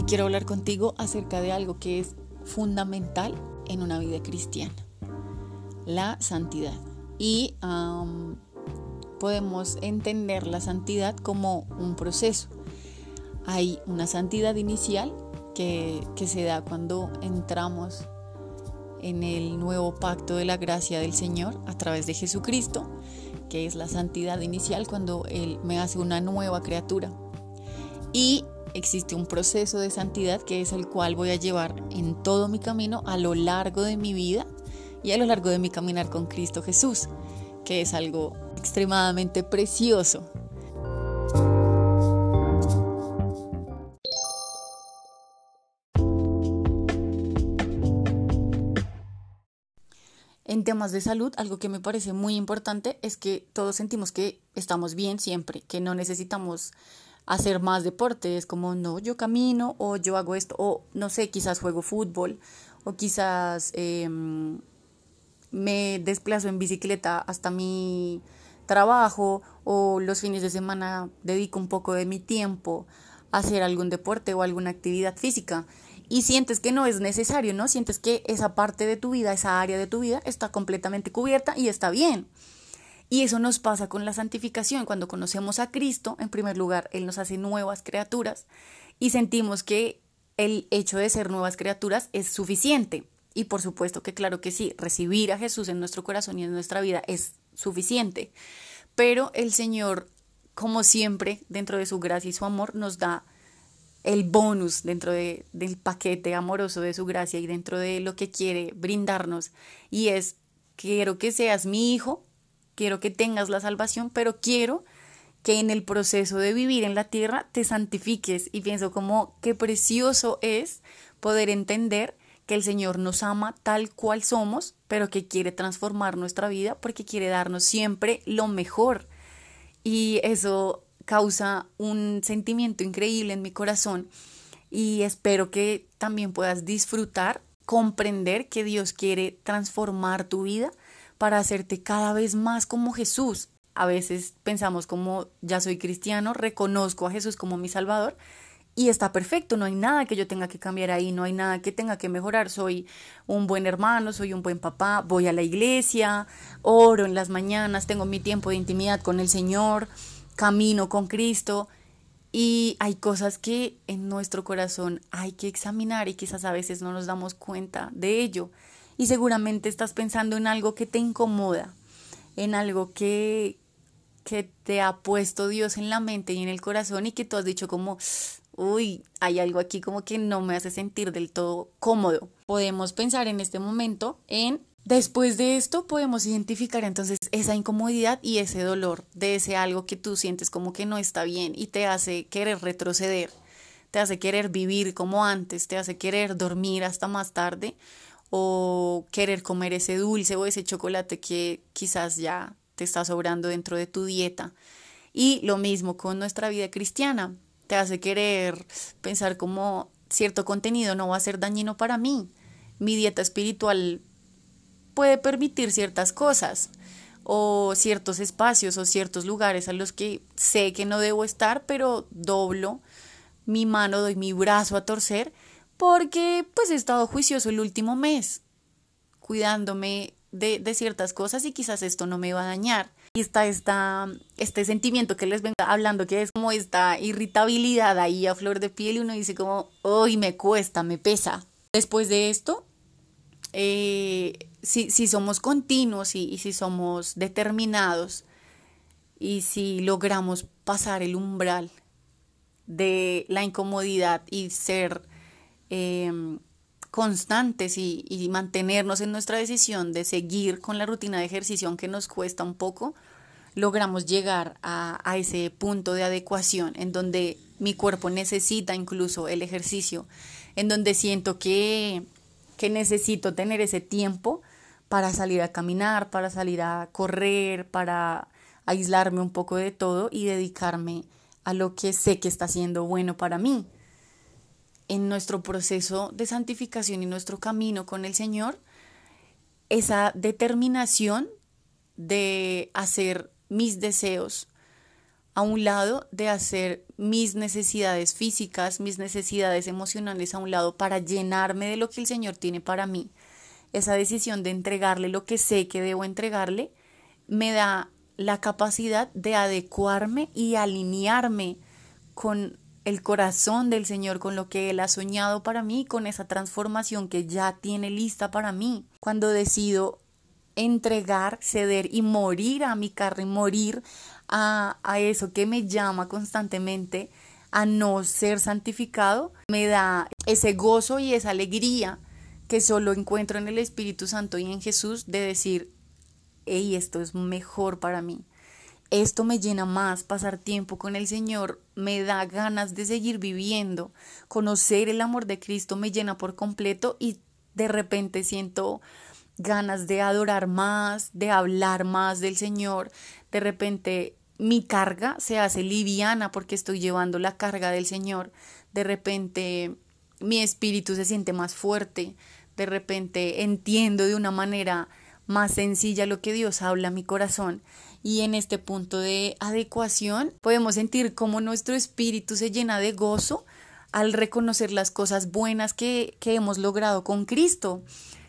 Hoy quiero hablar contigo acerca de algo que es fundamental en una vida cristiana, la santidad. Y podemos entender la santidad como un proceso. Hay una santidad inicial que, que se da cuando entramos en el nuevo pacto de la gracia del Señor a través de Jesucristo, que es la santidad inicial cuando Él me hace una nueva criatura. Y existe un proceso de santidad que es el cual voy a llevar en todo mi camino a lo largo de mi vida y a lo largo de mi caminar con Cristo Jesús, que es algo extremadamente precioso. En temas de salud, algo que me parece muy importante es que todos sentimos que estamos bien siempre, que no necesitamos hacer más deportes, como no, yo camino o yo hago esto, o no sé, quizás juego fútbol, o quizás em, me desplazo en bicicleta hasta mi trabajo, o los fines de semana dedico un poco de mi tiempo a hacer algún deporte o alguna actividad física y sientes que no es necesario, ¿no? Sientes que esa parte de tu vida, esa área de tu vida está completamente cubierta y está bien. Y eso nos pasa con la santificación. Cuando conocemos a Cristo, en primer lugar, Él nos hace nuevas criaturas y sentimos que el hecho de ser nuevas criaturas es suficiente. Y por supuesto que claro que sí, recibir a Jesús en nuestro corazón y en nuestra vida es suficiente. Pero el Señor, como siempre, dentro de su gracia y su amor, nos da el bonus dentro de, del paquete amoroso de su gracia y dentro de lo que quiere brindarnos. Y es, quiero que seas mi hijo quiero que tengas la salvación, pero quiero que en el proceso de vivir en la tierra te santifiques y pienso como qué precioso es poder entender que el Señor nos ama tal cual somos, pero que quiere transformar nuestra vida porque quiere darnos siempre lo mejor. Y eso causa un sentimiento increíble en mi corazón y espero que también puedas disfrutar, comprender que Dios quiere transformar tu vida para hacerte cada vez más como Jesús. A veces pensamos como ya soy cristiano, reconozco a Jesús como mi Salvador y está perfecto, no hay nada que yo tenga que cambiar ahí, no hay nada que tenga que mejorar, soy un buen hermano, soy un buen papá, voy a la iglesia, oro en las mañanas, tengo mi tiempo de intimidad con el Señor, camino con Cristo y hay cosas que en nuestro corazón hay que examinar y quizás a veces no nos damos cuenta de ello y seguramente estás pensando en algo que te incomoda, en algo que, que te ha puesto Dios en la mente y en el corazón y que tú has dicho como, uy, hay algo aquí como que no me hace sentir del todo cómodo. Podemos pensar en este momento en Después de esto podemos identificar entonces esa incomodidad y ese dolor de ese algo que tú sientes como que no está bien y te hace querer retroceder, te hace querer vivir como antes, te hace querer dormir hasta más tarde o querer comer ese dulce o ese chocolate que quizás ya te está sobrando dentro de tu dieta. Y lo mismo con nuestra vida cristiana, te hace querer pensar como cierto contenido no va a ser dañino para mí. Mi dieta espiritual puede permitir ciertas cosas o ciertos espacios o ciertos lugares a los que sé que no debo estar, pero doblo mi mano, doy mi brazo a torcer porque pues he estado juicioso el último mes, cuidándome de, ciertas cosas y quizás esto no me va a dañar. Y está esta, este sentimiento que les vengo hablando, que es como esta irritabilidad ahí a flor de piel y uno dice como, hoy me cuesta, me pesa. Después de esto, eh, si, si, somos continuos y si somos determinados y si logramos pasar el umbral de la incomodidad y ser Em, constantes y, mantenernos en nuestra decisión de seguir con la rutina de ejercicio, aunque nos cuesta un poco, logramos llegar a, a ese punto de adecuación en donde mi cuerpo necesita incluso el ejercicio, en donde siento que, que necesito tener ese tiempo para salir a caminar, para salir a correr, para aislarme un poco de todo y dedicarme a lo que sé que está siendo bueno para mí en nuestro proceso de santificación y nuestro camino con el Señor, esa determinación de hacer mis deseos a un lado, de hacer mis necesidades físicas, mis necesidades emocionales a un lado para llenarme de lo que el Señor tiene para mí. Esa decisión de entregarle lo que sé que debo entregarle me da la capacidad de adecuarme y alinearme con el corazón del Señor, con lo que Él ha soñado para mí, con esa transformación que ya tiene lista para mí. Cuando decido entregar, ceder y morir a mi carne, morir a, eso que me llama constantemente a no ser santificado, me da ese gozo y esa alegría que solo encuentro en el Espíritu Santo y en Jesús de decir, hey, esto es mejor para mí. Esto me llena más, pasar tiempo con el Señor me da ganas de seguir viviendo, conocer el amor de Cristo me llena por completo y de repente siento ganas de adorar más, de hablar más del Señor, de repente mi carga se hace liviana porque estoy llevando la carga del Señor, de repente mi espíritu se siente más fuerte, de repente entiendo de una manera más sencilla lo que Dios habla a mi corazón y en este punto de adecuación podemos sentir cómo nuestro espíritu se llena de gozo al reconocer las cosas buenas que, que hemos logrado con Cristo.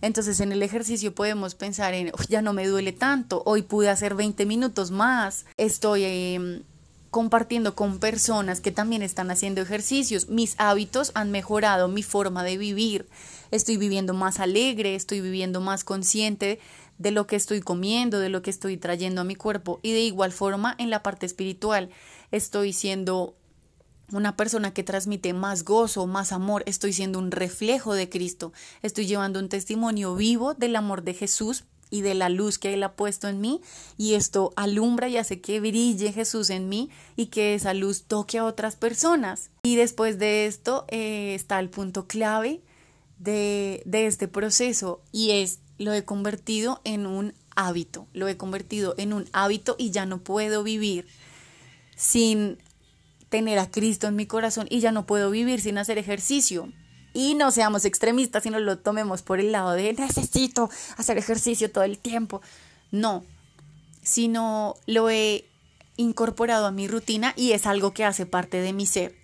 Entonces en el ejercicio podemos pensar en, ya no me duele tanto, hoy pude hacer 20 minutos más, estoy em, compartiendo con personas que también están haciendo ejercicios, mis hábitos han mejorado mi forma de vivir, estoy viviendo más alegre, estoy viviendo más consciente de lo que estoy comiendo, de lo que estoy trayendo a mi cuerpo. Y de igual forma en la parte espiritual estoy siendo una persona que transmite más gozo, más amor, estoy siendo un reflejo de Cristo, estoy llevando un testimonio vivo del amor de Jesús y de la luz que Él ha puesto en mí. Y esto alumbra y hace que brille Jesús en mí y que esa luz toque a otras personas. Y después de esto eh, está el punto clave de, este proceso y es lo he convertido en un hábito, lo he convertido en un hábito y ya no puedo vivir sin tener a Cristo en mi corazón y ya no puedo vivir sin hacer ejercicio. Y no seamos extremistas y no lo tomemos por el lado de necesito hacer ejercicio todo el tiempo. No, sino lo he incorporado a mi rutina y es algo que hace parte de mi ser.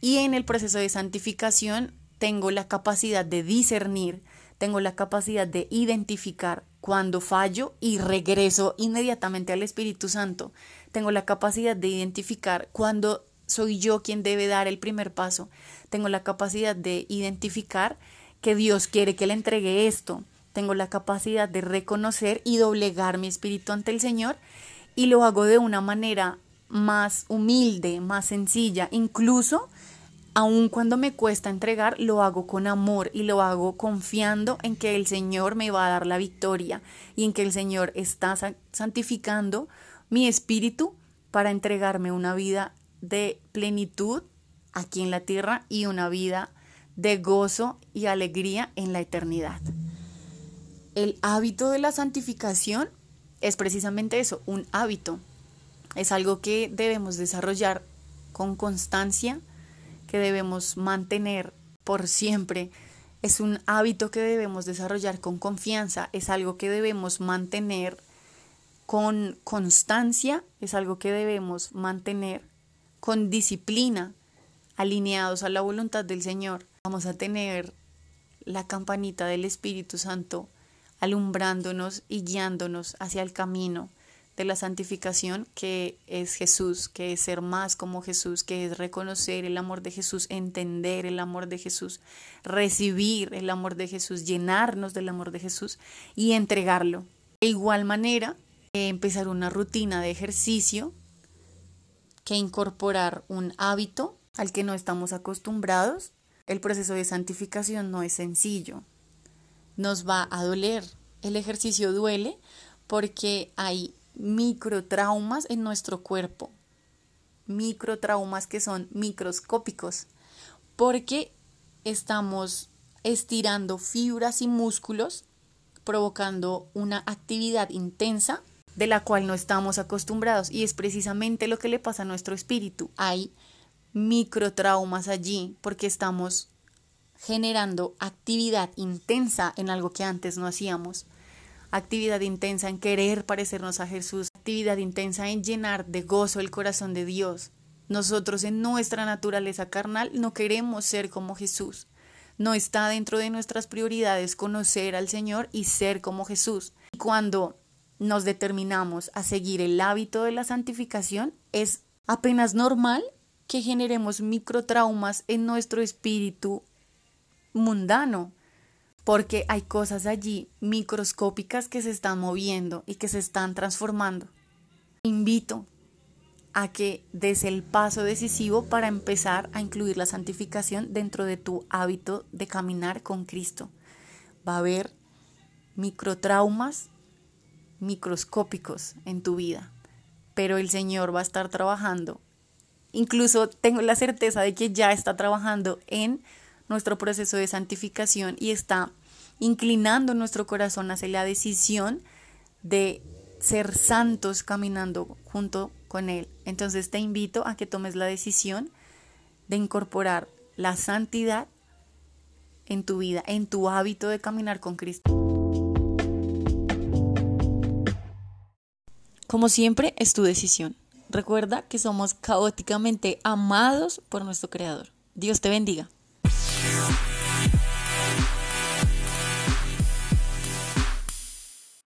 Y en el proceso de santificación tengo la capacidad de discernir, tengo la capacidad de identificar cuando fallo y regreso inmediatamente al Espíritu Santo. Tengo la capacidad de identificar cuando soy yo quien debe dar el primer paso. Tengo la capacidad de identificar que Dios quiere que le entregue esto. Tengo la capacidad de reconocer y doblegar mi espíritu ante el Señor y lo hago de una manera más humilde, más sencilla, incluso aun cuando me cuesta entregar, lo hago con amor y lo hago confiando en que el Señor me va a dar la victoria y en que el Señor está santificando mi espíritu para entregarme una vida de plenitud aquí en la tierra y una vida de gozo y alegría en la eternidad. El hábito de la santificación es precisamente eso, un hábito. Es algo que debemos desarrollar con constancia, que debemos mantener por siempre. Es un hábito que debemos desarrollar con confianza, es algo que debemos mantener con constancia, es algo que debemos mantener con disciplina, alineados a la voluntad del Señor, vamos a tener la campanita del Espíritu Santo alumbrándonos y guiándonos hacia el camino de la santificación que es Jesús, que es ser más como Jesús, que es reconocer el amor de Jesús, entender el amor de Jesús, recibir el amor de Jesús, llenarnos del amor de Jesús y entregarlo. De igual manera, empezar una rutina de ejercicio que incorporar un hábito al que no estamos acostumbrados. El proceso de santificación no es sencillo. Nos va a doler. El ejercicio duele porque hay microtraumas en nuestro cuerpo. Microtraumas que son microscópicos. Porque estamos estirando fibras y músculos, provocando una actividad intensa de la cual no estamos acostumbrados y es precisamente lo que le pasa a nuestro espíritu. Hay microtraumas allí porque estamos generando actividad intensa en algo que antes no hacíamos. Actividad intensa en querer parecernos a Jesús, actividad intensa en llenar de gozo el corazón de Dios. Nosotros en nuestra naturaleza carnal no queremos ser como Jesús. No está dentro de nuestras prioridades conocer al Señor y ser como Jesús. Cuando nos determinamos a seguir el hábito de la santificación, es apenas normal que generemos microtraumas en nuestro espíritu mundano, porque hay cosas allí microscópicas que se están moviendo y que se están transformando. Invito a que des el paso decisivo para empezar a incluir la santificación dentro de tu hábito de caminar con Cristo. Va a haber microtraumas microscópicos en tu vida, pero el Señor va a estar trabajando. Incluso tengo la certeza de que ya está trabajando en nuestro proceso de santificación y está inclinando nuestro corazón hacia la decisión de ser santos caminando junto con Él. Entonces te invito a que tomes la decisión de incorporar la santidad en tu vida, en tu hábito de caminar con Cristo. Como siempre, es tu decisión. Recuerda que somos caóticamente amados por nuestro Creador. Dios te bendiga. now.